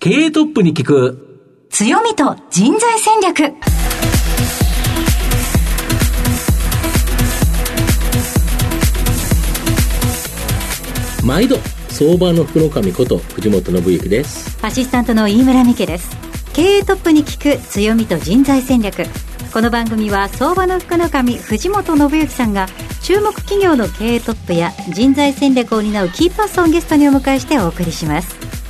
経営トップに聞く。強みと人材戦略。毎度相場の福の神こと藤本信之です。アシスタントの飯村美希です。経営トップに聞く強みと人材戦略。この番組は相場の福の神藤本信之さんが注目企業の経営トップや人材戦略を担うキーパーソンをゲストにお迎えしてお送りします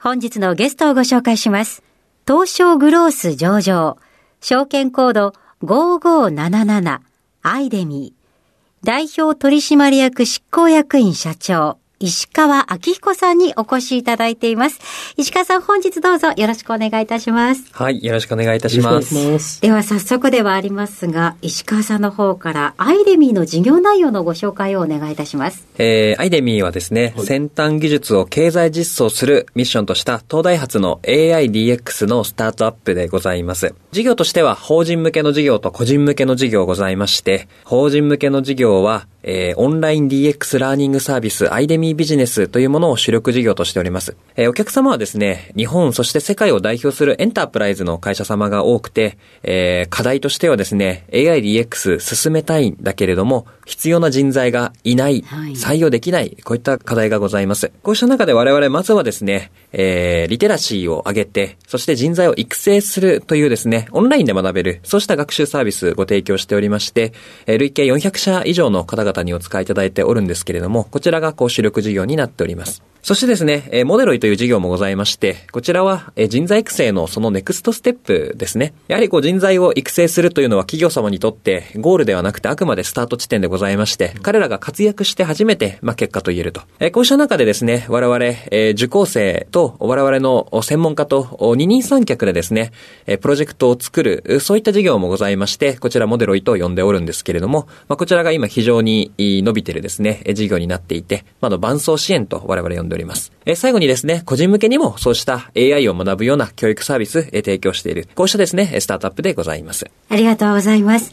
本日のゲストをご紹介します。東証グロース上場、証券コード5577アイデミー、代表取締役執行役員社長、石川明彦さんにお越しいただいています。石川さん、本日どうぞよろしくお願いいたします。はい、よろしくお願いいたします。ますでは早速ではありますが、石川さんの方からアイデミーの事業内容のご紹介をお願いいたします。えー、アイデミーはですね、はい、先端技術を経済実装するミッションとした東大発の AIDX のスタートアップでございます。事業としては法人向けの事業と個人向けの事業ございまして、法人向けの事業はえー、オンライン DX ラーニングサービスアイデミービジネスというものを主力事業としております。えー、お客様はですね、日本そして世界を代表するエンタープライズの会社様が多くて、えー、課題としてはですね、AIDX 進めたいんだけれども、必要な人材がいない、はい、採用できない、こういった課題がございます。こうした中で我々まずはですね、えー、リテラシーを上げて、そして人材を育成するというですね、オンラインで学べる、そうした学習サービスご提供しておりまして、えー、累計400社以上の方々にお使いいただいておるんですけれども、こちらがこう主力事業になっております。そしてですね、えモデロイという事業もございまして、こちらは、え人材育成のそのネクストステップですね。やはりこう人材を育成するというのは企業様にとってゴールではなくてあくまでスタート地点でございまして、彼らが活躍して初めて、まあ、結果と言えると。えこうした中でですね、我々、え受講生と我々の専門家と二人三脚でですね、えプロジェクトを作る、そういった事業もございまして、こちらモデロイと呼んでおるんですけれども、まあ、こちらが今非常に伸びてるですね、事業になっていて、まあ、の伴走支援と我々呼んでおります。え最後にですね、個人向けにもそうした AI を学ぶような教育サービス、え提供している、こうしたですね、スタートアップでございます。ありがとうございます。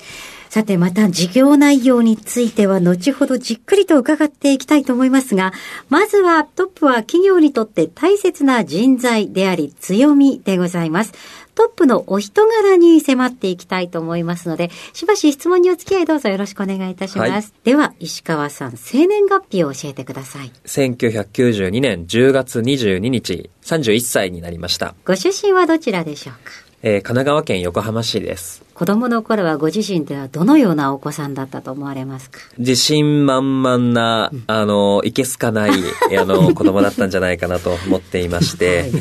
さて、また事業内容については後ほどじっくりと伺っていきたいと思いますが、まずはトップは企業にとって大切な人材であり強みでございます。トップのお人柄に迫っていきたいと思いますので、しばし質問にお付き合いどうぞよろしくお願いいたします。はい、では、石川さん、生年月日を教えてください。1992年10月22日、31歳になりました。ご出身はどちらでしょうか？えー、神奈川県横浜市です。子供の頃はご自身ではどのようなお子さんだったと思われますか？自信満々な、あの、いけすかない、あの、子供だったんじゃないかなと思っていまして、はい。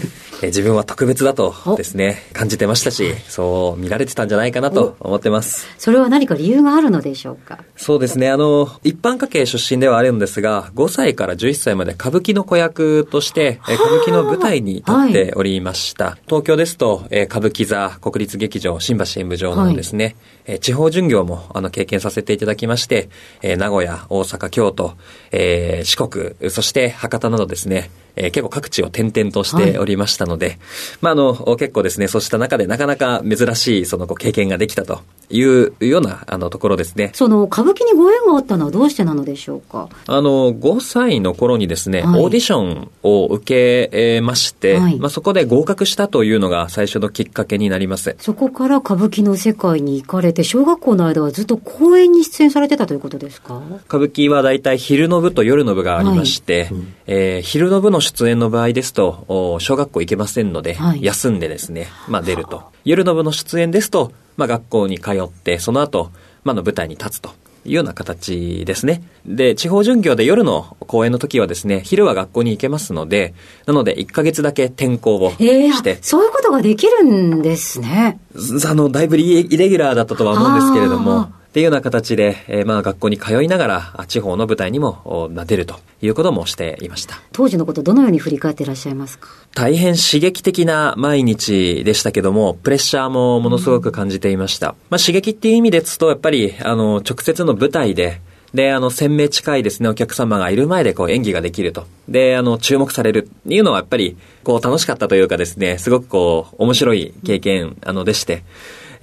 え自分は特別だとですね、感じてましたし、そう見られてたんじゃないかなと思ってます。それは何か理由があるのでしょうか？そうですね、あの、一般家系出身ではあるんですが、5歳から11歳まで歌舞伎の子役として、え歌舞伎の舞台に立っておりました。はい、東京ですと、え歌舞伎座、国立劇場、新橋演舞場のですね、え地方巡業もあの経験させていただきまして、え名古屋、大阪、京都、えー、四国、そして博多などですね、えー、結構各地を転々としておりましたので、はい、まあ、あの、結構ですね、そうした中でなかなか珍しい、その、経験ができたというような、あの、ところですね。その、歌舞伎にご縁があったのはどうしてなのでしょうか？あの、5歳の頃にですね、はい、オーディションを受けまして、はい、まあ、そこで合格したというのが最初のきっかけになります。そこから歌舞伎の世界に行かれて、小学校の間はずっと公演に出演されてたということですか？歌舞伎は大体昼の部と夜の部がありまして、はいうん、えー、昼の部の出演の場合ですと、小学校行けませんので、はい、休んでですね、まあ出ると。夜の部の出演ですと、まあ学校に通って、その後、まあの舞台に立つと。いうような形ですね。で、地方巡業で夜の公演の時はですね、昼は学校に行けますので、なので1ヶ月だけ転校をして、えー、そういうことができるんですね。あの、だいぶイレギュラーだったとは思うんですけれども、っていうような形で、えー、まあ学校に通いながら、地方の舞台にも出るということもしていました。当時のことどのように振り返っていらっしゃいますか？大変刺激的な毎日でしたけども、プレッシャーもものすごく感じていました。うん、まあ刺激っていう意味ですと、やっぱり、あの、直接の舞台で、で、あの、鮮明近いですね、お客様がいる前でこう演技ができると。で、あの、注目されるっていうのはやっぱり、こう楽しかったというかですね、すごくこう、面白い経験、あの、でして、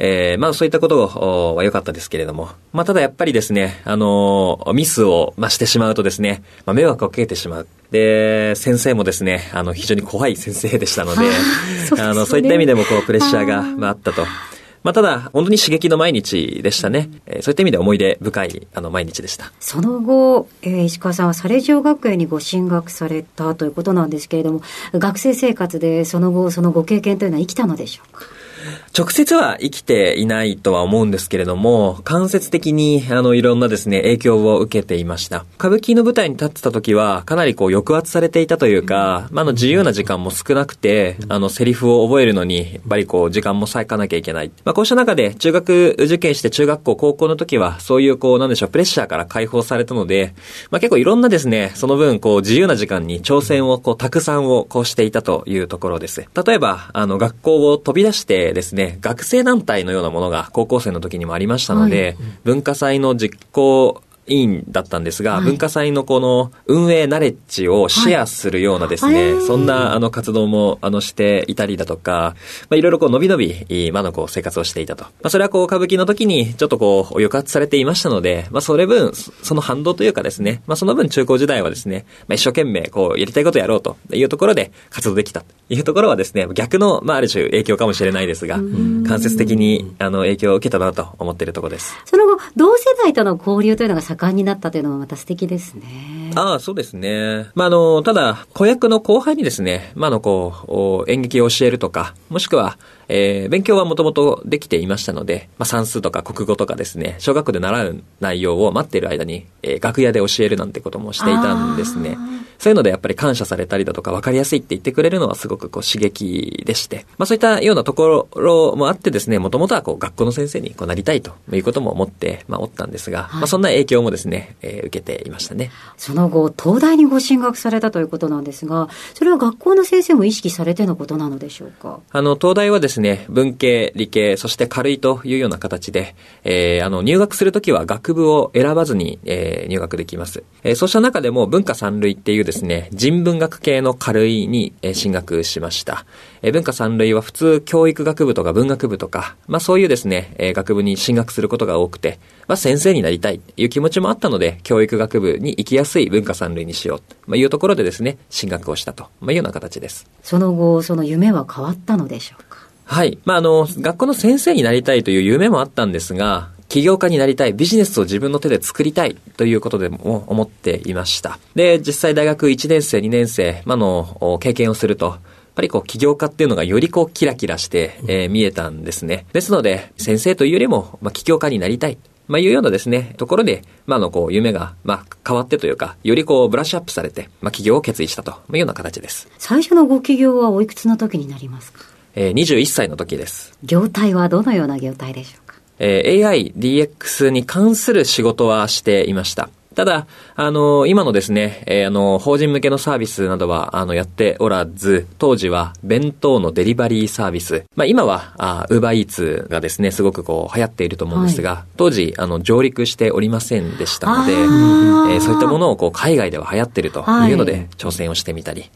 えー、まあそういったことは良かったですけれども、まあただやっぱりですね、あのー、ミスを、まあ、してしまうとですね、まあ迷惑をかけてしまう。で、先生もですね、あの、非常に怖い先生でしたので、ああの、そういった意味でもこう、プレッシャーが、まああったと。まあ、ただ、本当に刺激の毎日でしたね。えー、そういった意味で思い出深い、あの、毎日でした。その後、えー、石川さんはサレジオ学園にご進学されたということなんですけれども、学生生活でその後、そのご経験というのは生きたのでしょうか？直接は生きていないとは思うんですけれども、間接的に、あの、いろんなですね、影響を受けていました。歌舞伎の舞台に立ってた時は、かなりこう、抑圧されていたというか、まあ、の、自由な時間も少なくて、あの、セリフを覚えるのに、やっぱりこう、時間も割かなきゃいけない。まあ、こうした中で、中学受験して中学校、高校の時は、そういうこう、なんでしょう、プレッシャーから解放されたので、まあ、結構いろんなですね、その分、こう、自由な時間に挑戦を、こう、たくさんを、こうしていたというところです。例えば、あの、学校を飛び出してですね、学生団体のようなものが高校生の時にもありましたので、はい、文化祭の実行委員だったんですが、はい、文化祭のこの運営ナレッジをシェアするようなですね、はい、そんなあの活動もあのしていたりだとか、まあ、いろいろこう伸び伸び、今のこう生活をしていたと。まあ、それはこう歌舞伎の時にちょっとこう抑圧されていましたので、まあ、それ分、その反動というかですね、まあ、その分中高時代はですね、まあ、一生懸命こうやりたいことやろうというところで活動できたというところはですね、逆の、まあ、ある種影響かもしれないですが、間接的にあの影響を受けたなと思っているところです。その後、同世代との交流というのが盛んになったというのもまた素敵ですね。ああ、そうですね。まあ、あの、ただ、子役の後輩にですね、まあ、あの、こう、演劇を教えるとか、もしくは、えー、勉強はもともとできていましたので、まあ、算数とか国語とかですね、小学校で習う内容を待っている間に、えー、楽屋で教えるなんてこともしていたんですね。そういうのでやっぱり感謝されたりだとか分かりやすいって言ってくれるのはすごくこう刺激でして、まあそういったようなところもあってですね、もともとはこう学校の先生にこうなりたいということも思って、まあおったんですが、はい、まあそんな影響もですね、えー、受けていましたね。その後、東大にご進学されたということなんですが、それは学校の先生も意識されてのことなのでしょうか？あの、東大はですね、ね文系、理系、そして軽いというような形で、えー、あの、入学するときは学部を選ばずに、えー、入学できます。えー、そうした中でも文化三類っていうですね、人文学系の軽いに、えー、進学しました。えー、文化三類は普通教育学部とか文学部とか、まあそういうですね、えー、学部に進学することが多くて、まあ先生になりたいという気持ちもあったので、教育学部に行きやすい文化三類にしよう、まあいうところでですね、進学をしたと、まあいうような形です。その後、その夢は変わったのでしょうか？はい。まあ、あの、学校の先生になりたいという夢もあったんですが、起業家になりたい、ビジネスを自分の手で作りたいということでも思っていました。で、実際大学1年生、2年生、まあの、経験をすると、やっぱりこう起業家っていうのがよりこうキラキラして、えー、見えたんですね。ですので、先生というよりも、まあ、起業家になりたい。まあ、いうようなですね、ところで、まあ、の、こう、夢が、まあ、変わってというか、よりこう、ブラッシュアップされて、まあ、起業を決意したというような形です。最初のご起業はおいくつの時になりますか？えー、21歳の時です。業態はどのような業態でしょうか？えー、AI、DX に関する仕事はしていました。ただ、あの、今のですね、えー、あの、法人向けのサービスなどは、あの、やっておらず、当時は、弁当のデリバリーサービス。まあ、今は、あウーバーイーツがですね、すごくこう、流行っていると思うんですが、はい、当時、あの、上陸しておりませんでしたので、えー、そういったものを、こう、海外では流行っているというので、挑戦をしてみたり、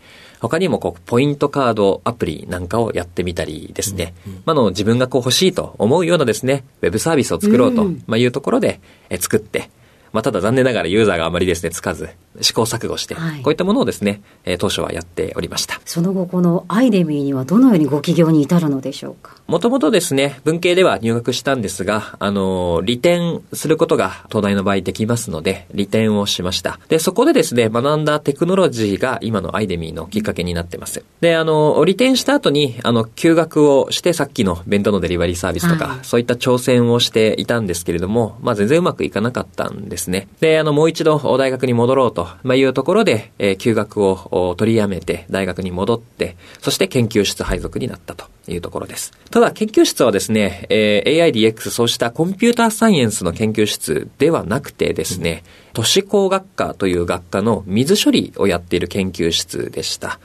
他にもこう、ポイントカードアプリなんかをやってみたりですね。うんうん、まあの、自分がこう欲しいと思うようなですね、ウェブサービスを作ろうと、まあいうところで、え作って、まあ、ただ残念ながらユーザーがあまりですね、つかず、試行錯誤して、はい、こういったものをですね、えー、当初はやっておりました。その後、このアイデミーにはどのようにご起業に至るのでしょうか？もともとですね、文系では入学したんですが、あの、利点することが東大の場合できますので、利点をしました。で、そこでですね、学んだテクノロジーが今のアイデミーのきっかけになってます。で、あの、利点した後に、あの、休学をして、さっきの弁当のデリバリーサービスとか、はい、そういった挑戦をしていたんですけれども、まあ全然うまくいかなかったんですね。で、あの、もう一度大学に戻ろうとと、まあ、いうところで、えー、休学を取りやめて、大学に戻って、そして研究室配属になったというところです。ただ、研究室はですね、えー、AIDX、そうしたコンピューターサイエンスの研究室ではなくてですね、都市工学科という学科の水処理をやっている研究室でした。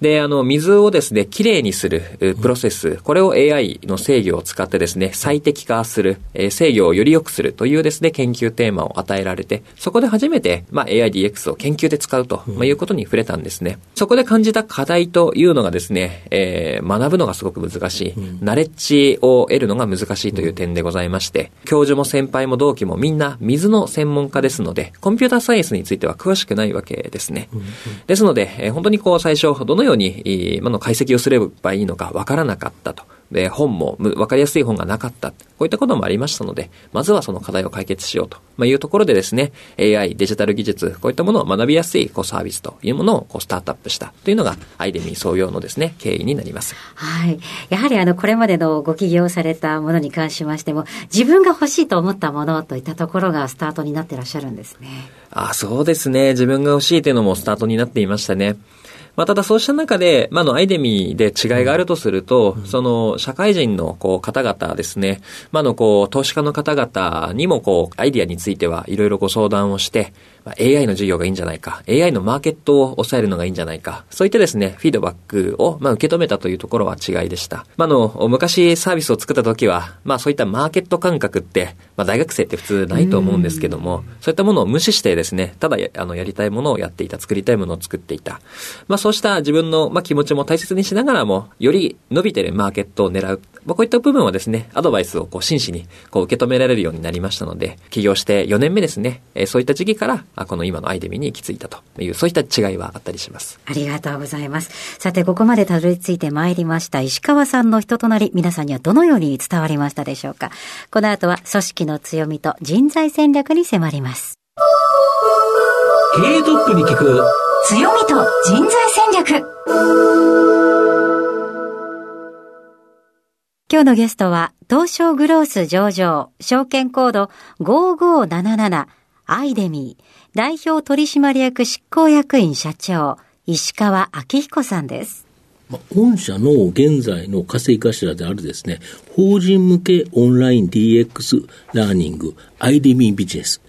で、あの、水をですね、きれいにするプロセス、これを AI の制御を使ってですね、最適化する、えー、制御をより良くするというですね、研究テーマを与えられて、そこで初めて、まあ、AIDX を研究で使うと、まあ、いうことに触れたんですね。そこで感じた課題というのがですね、えー、学ぶのがすごく難しい、うん、ナレッジを得るのが難しいという点でございまして、教授も先輩も同期もみんな水の専門家ですので、コンピューターサイエンスについては詳しくないわけですね。ですので、えー、本当にこう最初、どのように、今の解析をすればいいのかわからなかったと。で、本も分かりやすい本がなかった。こういったこともありましたので、まずはその課題を解決しようと、まいうところでですね、AI、デジタル技術、こういったものを学びやすいこうサービスというものをこうスタートアップしたというのが、アイデミー創業のですね、経緯になります。はい。やはりあの、これまでのご起業されたものに関しましても、自分が欲しいと思ったものといったところがスタートになってらっしゃるんですね。あ、そうですね。自分が欲しいというのもスタートになっていましたね。まあ、ただそうした中で、まあ、の、アイデミで違いがあるとすると、その、社会人の、こう、方々ですね、まあ、の、こう、投資家の方々にも、こう、アイディアについてはいろいろご相談をして、AI の授業がいいんじゃないか、AI のマーケットを抑えるのがいいんじゃないか、そういったですね、フィードバックを、まあ、受け止めたというところは違いでした。まあ、の、昔サービスを作った時は、まあ、そういったマーケット感覚って、まあ、大学生って普通ないと思うんですけども、そういったものを無視してですね、ただ、あの、やりたいものをやっていた、作りたいものを作っていた。まあ、そうした自分の、まあ、気持ちも大切にしながらも、より伸びてるマーケットを狙う。まあ、こういった部分はですね、アドバイスをこう真摯にこう受け止められるようになりましたので、起業して4年目ですね、えー、そういった時期から、この今のアイデミに行き着いたという、そういった違いはあったりします。ありがとうございます。さて、ここまでたどり着いてまいりました石川さんの人となり、皆さんにはどのように伝わりましたでしょうか。この後は組織の強みと人材戦略に迫ります。経営トップに聞く強みと人材戦略。今日のゲストは、東証グロース上場、証券コード5577、アイデミー、代表取締役執行役員社長、石川明彦さんです。御社の現在の稼ぎ頭であるですね、法人向けオンライン DX ラーニング、アイデミービジネス。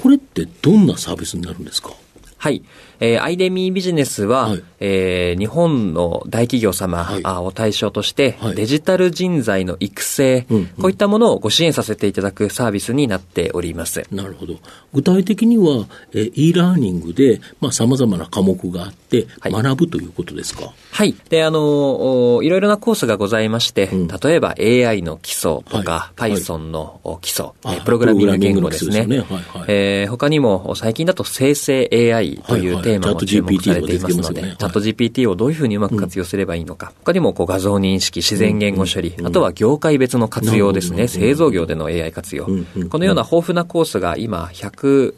これってどんなサービスになるんですか？はい。えー、アイデミービジネスは、はい、えー、日本の大企業様、はい、を対象として、はい、デジタル人材の育成、うんうん、こういったものをご支援させていただくサービスになっております。なるほど。具体的には、えー、e ラーニングで、まあ、様々な科目があって、学ぶということですか？はい。で、あのいろいろなコースがございまして、うん、例えば AI の基礎とか、Python の基礎、はい、プログラミング言語ですね。すね。はいはい、えー、他にも、最近だと生成 AI というテーマも注目されていますので、チャット GPT をどういうふうにうまく活用すればいいのか、他にもこう画像認識、自然言語処理、あとは業界別の活用ですね、製造業での AI 活用、このような豊富なコースが今、百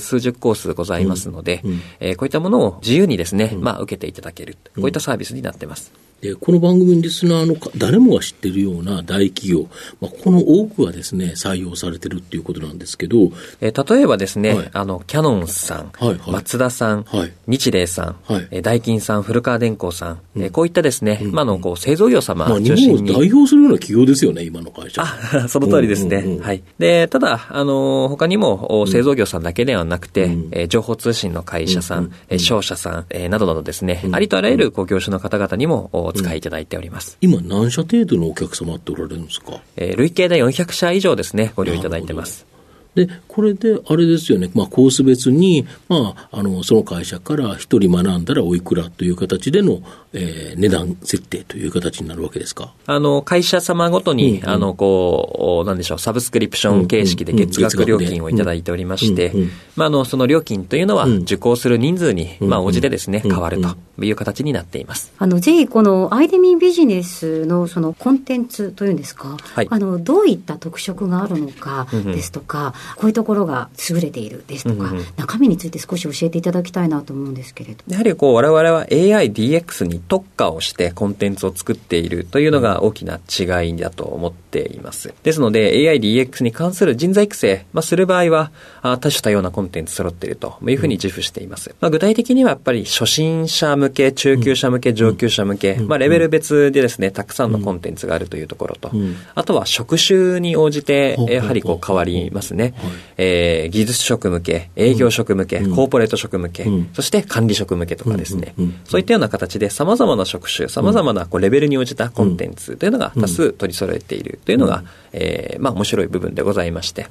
数十コースございますので、えこういったものを自由にですね、まあ、受けていただける、こういったサービスになってます。で、この番組のリスナーの誰もが知ってるような大企業、まあ、この多くはですね、採用されてるっていうことなんですけど。えー、例えばですね、はい、あの、キャノンさん、はいはい、松田さん、はい、日霊さん、はい、えー、ダイキンさん、古川電工さん、うん、えー、こういったですね、うん、まあ、の、こう、製造業様中心に。まあ、代表するような企業ですよね、今の会社。あ、その通りですね。うんうんうん、はい。で、ただ、あの、他にも、製造業さんだけではなくて、うん、えー、情報通信の会社さん、うんうん、商社さん、えー、などなどですね、ありとあらゆる、こう、業種の方々にもお使いいただいております。ます。今、何社程度のお客様っておられるんですか、えー、累計で400社以上ですね、ご利用いただいてます。で、これで、あれですよね、まあ、コース別に、まあ、あの、その会社から一人学んだらおいくらという形での、えー、値段設定という形になるわけですか？あの、会社様ごとに、うんうん、あの、こう、なんでしょう、サブスクリプション形式で月額料金をいただいておりまして、まあ、あの、その料金というのは、受講する人数に、まあ、応じてですね、変わるという形になっています。あの、ぜひこのアイデミービジネスのそのコンテンツというんですか、はい、あの、どういった特色があるのかですとか、うんうん、こういうところが優れているですとか、うんうん、中身について少し教えていただきたいなと思うんですけれど。やはりこう、我々は AI、DX に特化をしてコンテンツを作っているというのが大きな違いだと思っています。ですので、AI、DX に関する人材育成、まあ、する場合は、あ多種多様なコンテンツ揃っているというふうに自負しています。まあ、具体的にはやっぱり初心者向け、中級者向け、上級者向け、まあ、レベル別でですね、たくさんのコンテンツがあるというところと、あとは職種に応じて、やはりこう変わりますね。えー、技術職向け、営業職向け、コーポレート職向け、そして管理職向けとかですね、そういったような形で様々な職種、様々なこうレベルに応じたコンテンツというのが多数取り揃えているというのが、えー、まあ面白い部分でございまして、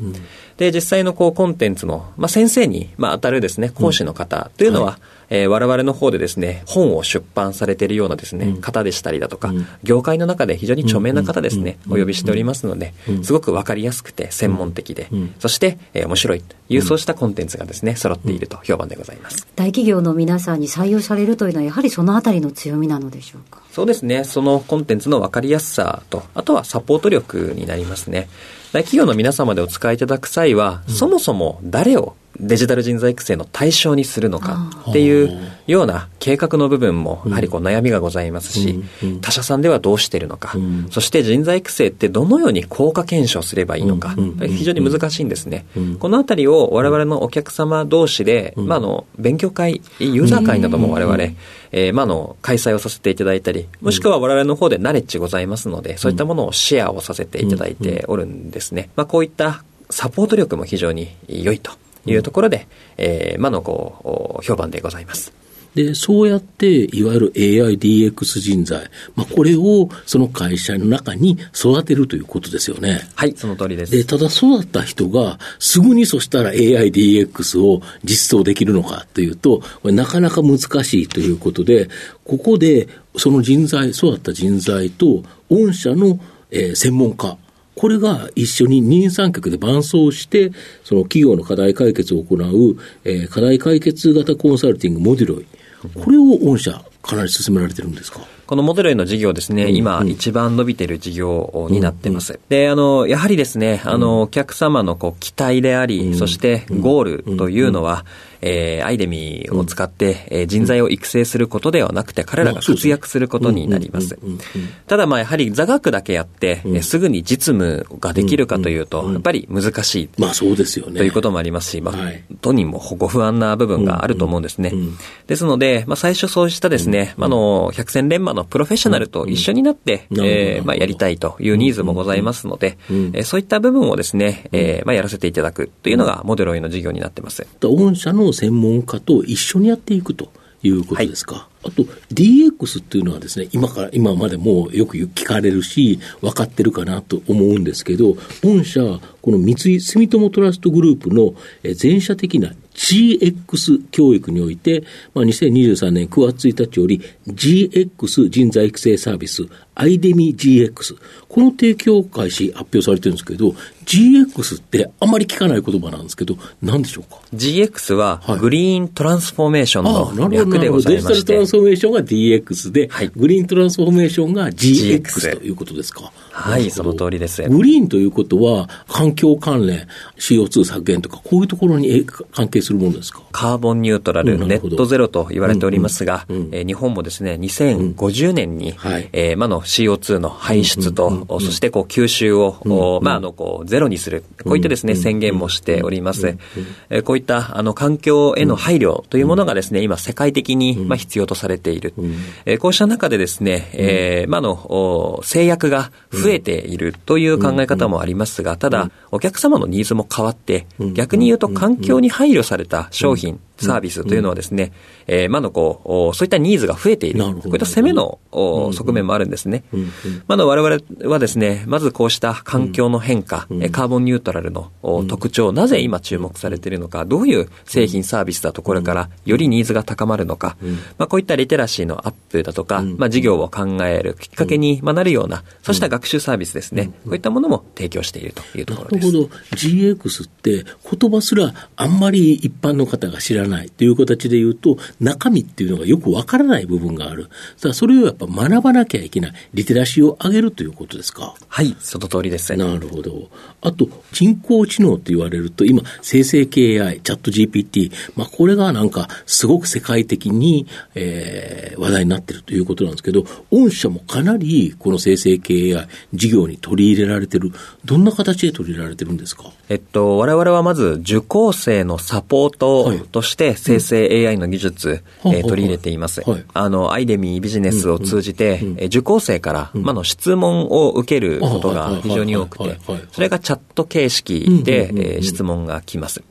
で、実際のこうコンテンツの、まあ先生に、まあ当たるですね、講師の方というのは、えー、我々の方でですね、本を出版されているようなですね、方でしたりだとか、業界の中で非常に著名な方ですね、お呼びしておりますので、すごくわかりやすくて専門的で、そして、えー、面白いという、そうしたコンテンツがですね、揃っていると評判でございます。大企業の皆さんに採用されるというのは、やはりそのあたりの強みなのでしょうか？そうですね。そのコンテンツのわかりやすさと、あとはサポート力になりますね。大企業の皆様でお使いいただく際は、うん、そもそも誰をデジタル人材育成の対象にするのかっていうような計画の部分もやはりこう悩みがございますし、他社さんではどうしているのか、そして人材育成ってどのように効果検証すればいいのか、非常に難しいんですね。このあたりを我々のお客様同士で、まあ、あの、勉強会、ユーザー会なども我々、えー、まあ、の、開催をさせていただいたり、もしくは我々の方でナレッジございますので、そういったものをシェアをさせていただいておるんですね。まあ、こういったサポート力も非常に良いというところで、えー、まあの、こう、評判でございます。で、そうやって、いわゆる AIDX 人材、まあ、これをその会社の中に育てるということですよね。はい、その通りです。で、ただ育った人が、すぐにそしたら AIDX を実装できるのかというと、これなかなか難しいということで、ここで、その人材、育った人材と、御社の、えー、専門家、これが一緒に二人三脚で伴走して、その企業の課題解決を行う、えー、課題解決型コンサルティングモデルイ。これを御社、かなり進められてるんですか？このモデルへの事業ですね、うん、今、一番伸びている事業になってます。うん、で、あの、やはりですね、あの、お客様のこう期待であり、そしてゴールというのは、えー、アイデミーを使って、えー、人材を育成することではなくて、彼らが活躍することになります。ただ、まあ、やはり座学だけやって、えすぐに実務ができるかというと、やっぱり難しい。まあ、そうですよね。ということもありますし、まあ、当人もご不安な部分があると思うんですね。ですので、まあ、最初そうしたですね、あの、百戦錬磨のプロフェッショナルと一緒になって、えー、まあ、やりたいというニーズもございますので、えそういった部分をですね、えー、まあ、やらせていただくというのが、モデロイの事業になってます。御社の専門家と一緒にやっていくということですか？はい、あと、DX っていうのはですね、今から、今までもよく聞かれるし、分かってるかなと思うんですけど、御社、この三井住友トラストグループの全社的な GX 教育において、まあ、2023年9月1日より GX 人材育成サービス、アイデミ GX、この提供開始発表されてるんですけど、GX ってあまり聞かない言葉なんですけど、何でしょうか ?GX は、グリーントランスフォーメーションの略でございまして、デジタルトランスフォーメーションが DX で、はい、グリーントランスフォーメーションが GX ということですか？はい、その通りです。グリーンということは、環境関連、CO2 削減とか、こういうところに関係するものですか？カーボンニュートラル、ネットゼロと言われておりますが、うえー、日本もですね、2050年に、うんはい、えー、まあの CO2 の排出と、そしてこう吸収を、まああのこうゼロにする、こういったですね、宣言もしております。えー、こういったあの環境への配慮というものがですね、今世界的にまあ必要とされている。えー、こうした中でですね、えー、まあの制約が増えているという考え方もありますが、ただ、お客様のニーズも変わって、逆に言うと環境に配慮された商品、サービスというのはですね、えー、まのこう、そういったニーズが増えている。こういった攻めの側面もあるんですね。まだ我々はですね、まずこうした環境の変化、カーボンニュートラルの特徴、なぜ今注目されているのか、どういう製品サービスだとこれからよりニーズが高まるのか、まあこういったリテラシーのアップだとか、まあ事業を考えるきっかけになるような、そうした学習サービスですね、こういったものも提供しているというところです。なるほど。GX って言葉すらあんまり一般の方が知らないないという形で言うと、中身っていうのがよくわからない部分がある。さあ、それをやっぱ学ばなきゃいけない。リテラシーを上げるということですか？はい、その通りです。なるほど。あと、人工知能と言われると、今、生成系 AI、チャット GPT、まあ、これがなんか、すごく世界的に、えー、話題になっているということなんですけど、御社もかなり、この生成系 AI、事業に取り入れられてる。どんな形で取り入れられてるんですか？えっと、我々はまず、受講生のサポートとして、生成 AI の技術、はい、えー、取り入れています。はい、あの、アイデミービジネスを通じて、う受講生から、まあ、の質問を受けることが非常に多くて、それがチャット形式で、え質問が来ます。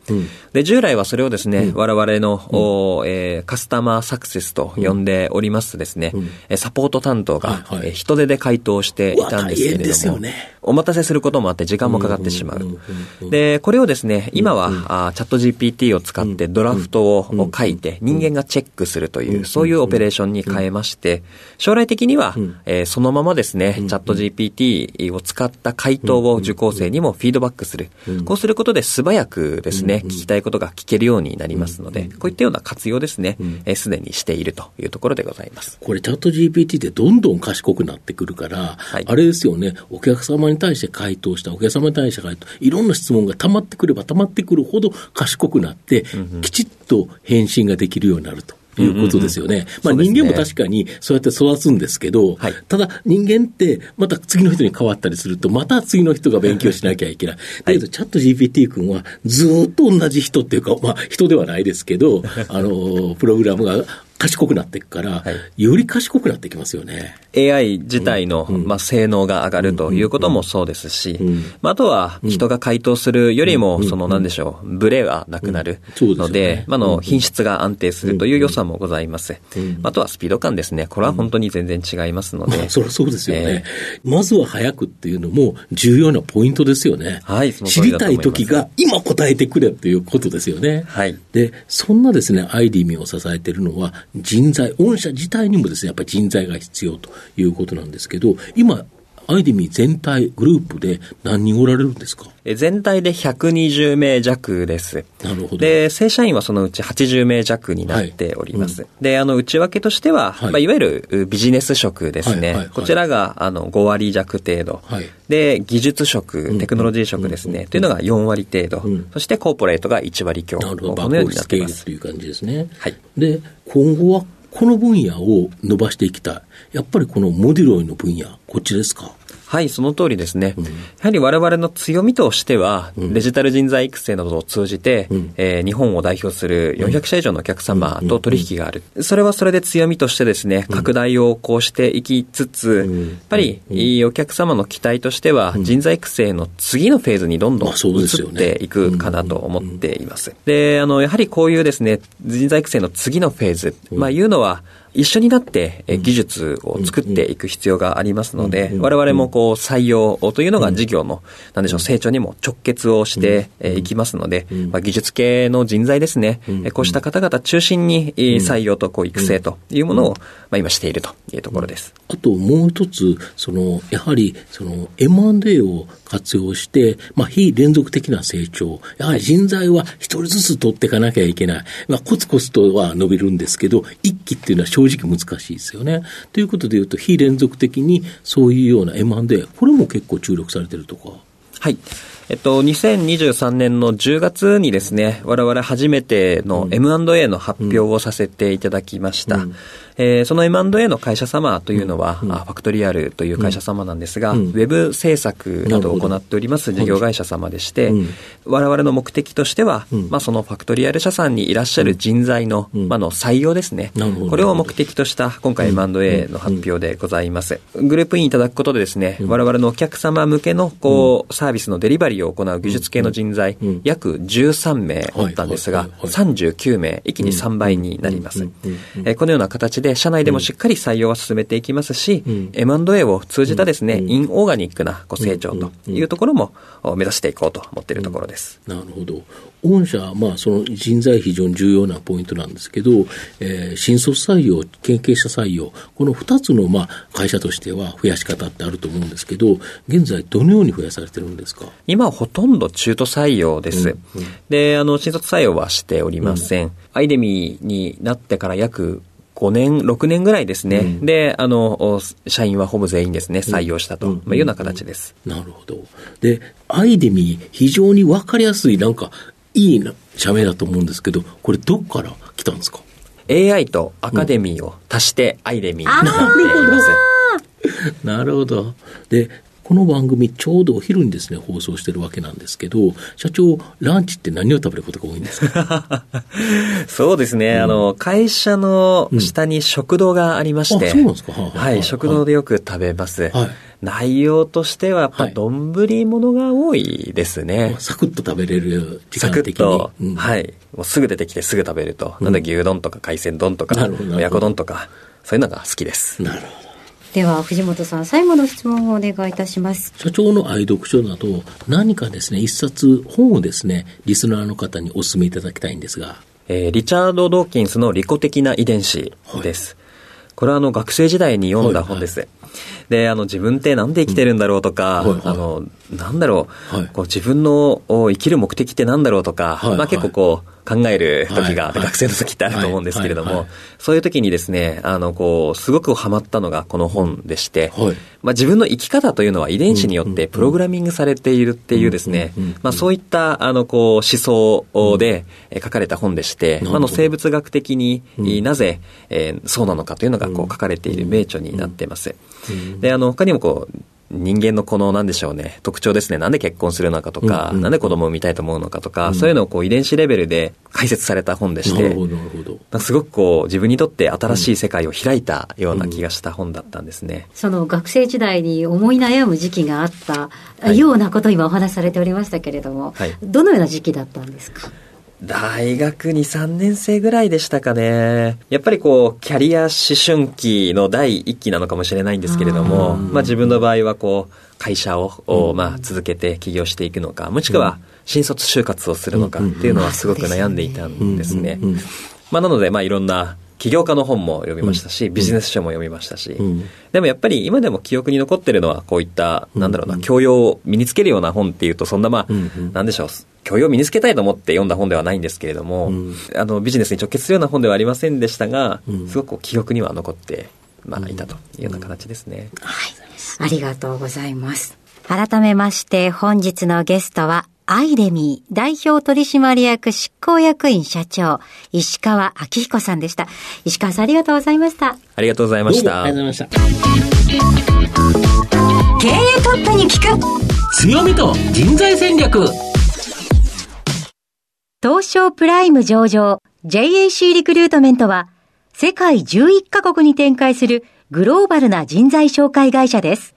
で、従来はそれをですね、我々の、うえー、カスタマーサクセスと呼んでおりますとですね、サポート担当が、え人手で回答していたんですけれども、お待たせすることもあって時間もかかってしまう。で、これをですね、今は、あチャット GPT を使ってドラフトを書いて人間がチェックするという、そういうオペレーションに変えまして、将来的には、えー、そのままですね、チャット GPT を使った回答を受講生にもフィードバックする。こうすることで素早くですね、聞きたいことが聞けるようになりますので、こういったような活用ですね、す、で、にしているというところでございます。これチャット GPT ってどんどん賢くなってくるから、はい、あれですよね、お客様に対して回答した、お客様に対して回答、いろんな質問が溜まってくれば溜まってくるほど賢くなって、きちっと返信ができるようになると。いうことですよね。まあ人間も確かにそうやって育つんですけど、はい、ただ人間ってまた次の人に変わったりすると、また次の人が勉強しなきゃいけない。だけど、チャット GPT 君はずっと同じ人っていうか、まあ人ではないですけど、あの、プログラムが賢くなっていくから、はい、より賢くなってきますよね。AI 自体の、うん、まあ、性能が上がるということもそうですし、うん、まあ、あとは人が回答するよりも、そのなんでしょう、ブレがなくなるので、ね、まあの品質が安定するという良さもございます。あとはスピード感ですね。これは本当に全然違いますので。まあ、そりゃそうですよね、えー、まずは早くっていうのも重要なポイントですよね。はい、知りたい時が今答えてくれっていうことですよね。はい。で、そんなですね、アイディミを支えているのは、人材、御社自体にもですね、やっぱり人材が必要ということなんですけど、今、アイデミ全体、グループで何人おられるんですか？全体で120名弱です。なるほど。で、正社員はそのうち80名弱になっております。はいうん、で、あの、内訳としては、はいまあ、いわゆるビジネス職ですね。はいはいはい、こちらが、あの、5割弱程度。はい、で、技術職、テクノロジー職ですね。うん、というのが4割程度。うん、そして、コーポレートが1割強。なるほど。このようになっています。という感じですね。はい。で、今後はこの分野を伸ばしていきたい。やっぱりこのモディロイの分野、こっちですか？はい、その通りですね。うん、やはり我々の強みとしては、うん、デジタル人材育成などを通じて、うん、えー、日本を代表する400社以上のお客様と取引がある。それはそれで強みとしてですね、拡大をこうしていきつつ、やっぱり、お客様の期待としては、人材育成の次のフェーズにどんどん移っていくかなと思っています。で、あの、やはりこういうですね、人材育成の次のフェーズ、まあいうのは、一緒になって技術を作っていく必要がありますので、我々もこう採用というのが事業の、なんでしょう、成長にも直結をしていきますので、まあ、技術系の人材ですね、こうした方々中心に採用とこう育成というものを、まあ、今しているというところです。あともう一つ、その、やはり、その M&A を活用して、まあ、非連続的な成長。やはり人材は一人ずつ取っていかなきゃいけない。まあ、コツコツとは伸びるんですけど、一気っていうのは正直難しいですよね。ということでいうと、非連続的にそういうような M&A、これも結構注力されてるとか。は？い。えっと、2023年の10月にですね、我々初めての M&A の発表をさせていただきました。うんうんえー、その M&A の会社様というのは、うん、ファクトリアルという会社様なんですが、うん、ウェブ制作などを行っております事業会社様でして、うん、我々の目的としては、まあ、そのファクトリアル社さんにいらっしゃる人材の,、まあの採用ですね、これを目的とした今回 M&A の発表でございます。グループインいただくことでですね、我々のお客様向けのこうサービスのデリバリーを行う技術系の人材、約13名おったんですが、39名、一気に3倍になります。このような形でで、社内でもしっかり採用は進めていきますし、うん、M&A を通じたですね、うん、インオーガニックなこう成長というところも目指していこうと思っているところです。なるほど。御社、まあ、その人材非常に重要なポイントなんですけど、えー、新卒採用、研究者採用、この2つの、まあ、会社としては増やし方ってあると思うんですけど、現在どのように増やされてるんですか？今はほとんど中途採用です。うん。うん、で、あの、新卒採用はしておりません。うん、アイデミーになってから約5年、6年ぐらいですね。うん、で、あの、社員はほぼ全員ですね、採用したというような形です。なるほど。で、アイデミー、非常にわかりやすい、なんか、いい社名だと思うんですけど、これどこから来たんですか？AI とアカデミーを足してアイデミーになっています。なるほど。で、この番組、ちょうどお昼にですね、放送してるわけなんですけど、社長、ランチって何を食べることが多いんですか？そうですね、うん、あの、会社の下に食堂がありまして、うん、そうなんですか？はい、食堂でよく食べます。はい内容としては、やっぱ、丼物が多いですね、はい。サクッと食べれる時間的に。サクッと、うん、はい。もうすぐ出てきてすぐ食べると。うん、なんだ牛丼とか海鮮丼とか、親子丼とか、そういうのが好きです。なるほど。では藤本さん最後の質問をお願いいたします。社長の愛読書など何かですね一冊本をですねリスナーの方にお勧めいただきたいんですが、えー、リチャード・ドーキンスの利己的な遺伝子です、はい、これはあの学生時代に読んだ本です、はいはい。で、あの、自分ってなんで生きてるんだろうとか、うん。はいはい、あの、なんだろう、はい、こう自分の生きる目的ってなんだろうとか、はいはい、まあ結構こう、考える時が、学生の時ってあると思うんですけれども、そういう時にですね、あの、こう、すごくハマったのがこの本でして、まあ自分の生き方というのは遺伝子によってプログラミングされているっていうですね、まあそういった、あの、こう、思想で書かれた本でして、まあの生物学的になぜ、えー、そうなのかというのがこう書かれている名著になっています。で、あの、他にもこう、人間のこの、なんでしょうね、特徴ですね。なんで結婚するのかとか、うんうん、なんで子供を産みたいと思うのかとか、うん、そういうのをこう遺伝子レベルで解説された本でして、なるほど、なるほど。すごくこう、自分にとって新しい世界を開いたような気がした本だったんですね。うん、その学生時代に思い悩む時期があったようなことを今お話しされておりましたけれども、はい、どのような時期だったんですか？大学2、3年生ぐらいでしたかね。やっぱりこう、キャリア思春期の第一期なのかもしれないんですけれども、まあ自分の場合はこう、会社を、まあ続けて起業していくのか、もしくは新卒就活をするのかっていうのはすごく悩んでいたんですね。まあなので、まあいろんな起業家の本も読みましたし、ビジネス書も読みましたし、でもやっぱり今でも記憶に残ってるのはこういった、なんだろうな、教養を身につけるような本っていうと、そんなまあ、なんでしょう、教養を身につけたいと思って読んだ本ではないんですけれども、あの、ビジネスに直結するような本ではありませんでしたが、すごく記憶には残って、まあ、いたというような形ですね。はい。ありがとうございます。改めまして、本日のゲストは、アイデミー代表取締役執行役員社長、石川明彦さんでした。石川さんありがとうございました。ありがとうございました。ありがとうございました。経営トップに聞く強みと人材戦略東証プライム上場 JAC リクルートメントは世界11カ国に展開するグローバルな人材紹介会社です。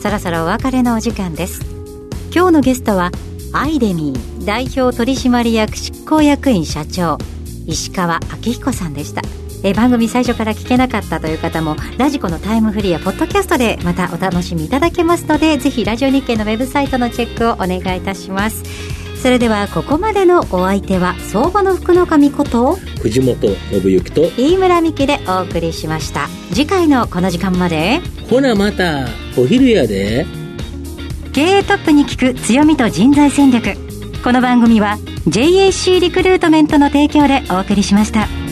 そろそろお別れのお時間です。今日のゲストはアイデミー代表取締役執行役員社長石川明彦さんでした。え番組最初から聞けなかったという方もラジコのタイムフリーやポッドキャストでまたお楽しみいただけますのでぜひラジオ日経のウェブサイトのチェックをお願いいたします。それではここまでのお相手は相場の福の神こと藤本信之と飯村美希でお送りしました。次回のこの時間まで。ほなまたお昼やで。経営トップに聞く強みと人材戦略。この番組は JAC リクルートメントの提供でお送りしました。